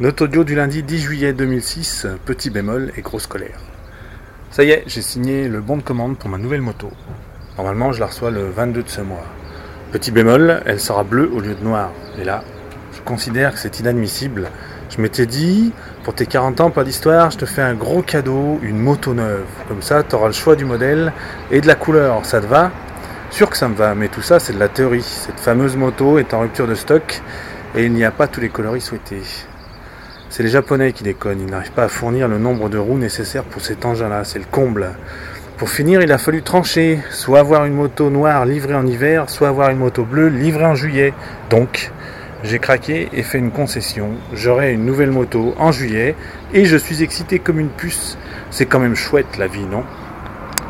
Note audio du lundi 10 juillet 2006, petit bémol et grosse colère. Ça y est, j'ai signé le bon de commande pour ma nouvelle moto. Normalement, je la reçois le 22 de ce mois. Petit bémol, elle sera bleue au lieu de noire. Et là, je considère que c'est inadmissible. Je m'étais dit, pour tes 40 ans, pas d'histoire, je te fais un gros cadeau, une moto neuve. Comme ça, tu auras le choix du modèle et de la couleur. Ça te va? Sûr que ça me va, mais tout ça, c'est de la théorie. Cette fameuse moto est en rupture de stock et il n'y a pas tous les coloris souhaités. C'est les Japonais qui déconnent, ils n'arrivent pas à fournir le nombre de roues nécessaires pour cet engin-là, c'est le comble. Pour finir, il a fallu trancher, soit avoir une moto noire livrée en hiver, soit avoir une moto bleue livrée en juillet. Donc, j'ai craqué et fait une concession. J'aurai une nouvelle moto en juillet et je suis excité comme une puce. C'est quand même chouette la vie, non?